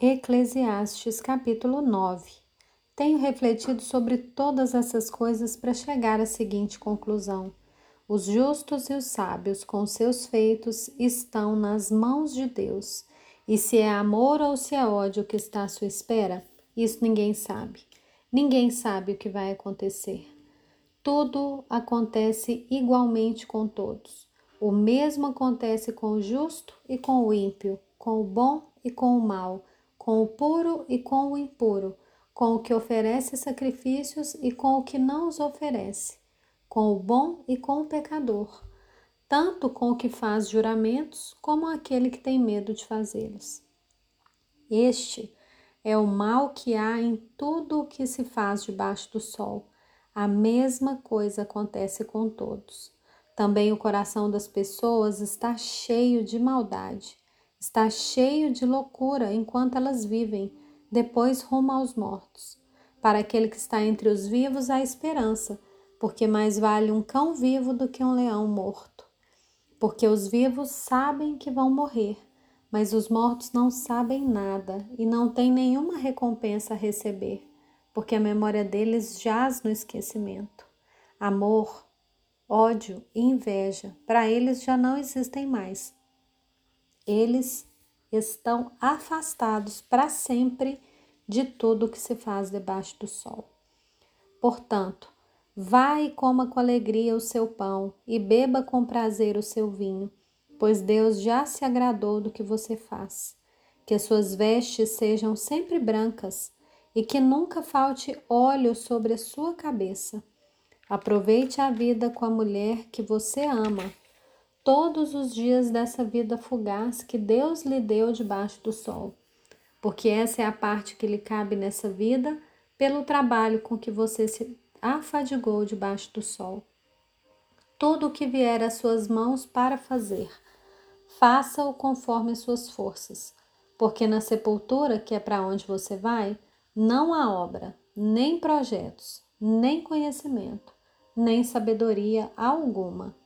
Eclesiastes capítulo 9. Tenho refletido sobre todas essas coisas para chegar à seguinte conclusão: os justos e os sábios, com seus feitos, estão nas mãos de Deus. E se é amor ou se é ódio que está à sua espera, isso ninguém sabe. Ninguém sabe o que vai acontecer. Tudo acontece igualmente com todos. O mesmo acontece com o justo e com o ímpio, com o bom e com o mal com o puro e com o impuro, com o que oferece sacrifícios e com o que não os oferece, com o bom e com o pecador, tanto com o que faz juramentos como aquele que tem medo de fazê-los. Este é o mal que há em tudo o que se faz debaixo do sol. A mesma coisa acontece com todos. Também o coração das pessoas está cheio de maldade está cheio de loucura enquanto elas vivem, depois rumo aos mortos. Para aquele que está entre os vivos há esperança, porque mais vale um cão vivo do que um leão morto. Porque os vivos sabem que vão morrer, mas os mortos não sabem nada e não têm nenhuma recompensa a receber, porque a memória deles jaz no esquecimento. Amor, ódio e inveja, para eles já não existem mais eles estão afastados para sempre de tudo que se faz debaixo do sol. Portanto, vá e coma com alegria o seu pão e beba com prazer o seu vinho, pois Deus já se agradou do que você faz. Que as suas vestes sejam sempre brancas e que nunca falte óleo sobre a sua cabeça. Aproveite a vida com a mulher que você ama todos os dias dessa vida fugaz que Deus lhe deu debaixo do sol, porque essa é a parte que lhe cabe nessa vida pelo trabalho com que você se afadigou debaixo do sol. Tudo o que vier às suas mãos para fazer, faça-o conforme as suas forças, porque na sepultura, que é para onde você vai, não há obra, nem projetos, nem conhecimento, nem sabedoria alguma.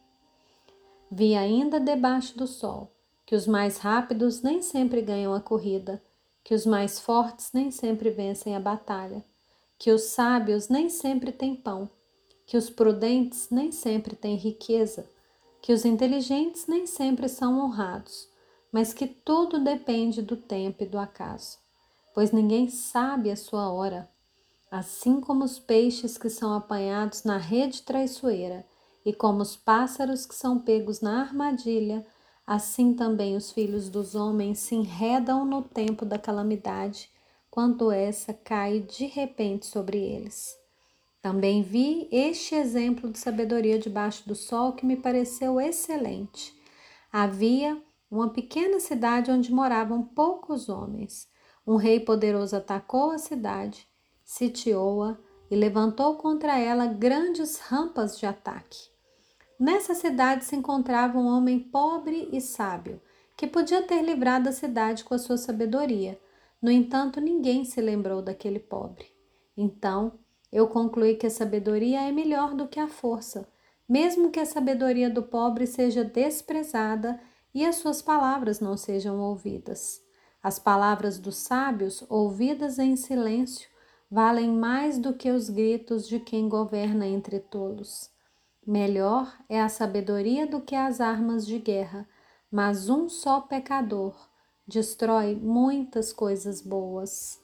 Vi ainda debaixo do sol que os mais rápidos nem sempre ganham a corrida, que os mais fortes nem sempre vencem a batalha, que os sábios nem sempre têm pão, que os prudentes nem sempre têm riqueza, que os inteligentes nem sempre são honrados, mas que tudo depende do tempo e do acaso, pois ninguém sabe a sua hora. Assim como os peixes que são apanhados na rede traiçoeira e como os pássaros que são pegos na armadilha, assim também os filhos dos homens se enredam no tempo da calamidade, quando essa cai de repente sobre eles. Também vi este exemplo de sabedoria debaixo do sol que me pareceu excelente. Havia uma pequena cidade onde moravam poucos homens. Um rei poderoso atacou a cidade, sitiou-a e levantou contra ela grandes rampas de ataque. Nessa cidade se encontrava um homem pobre e sábio, que podia ter livrado a cidade com a sua sabedoria. No entanto, ninguém se lembrou daquele pobre. Então, eu concluí que a sabedoria é melhor do que a força, mesmo que a sabedoria do pobre seja desprezada e as suas palavras não sejam ouvidas. As palavras dos sábios, ouvidas em silêncio, valem mais do que os gritos de quem governa entre tolos. Melhor é a sabedoria do que as armas de guerra, mas um só pecador destrói muitas coisas boas.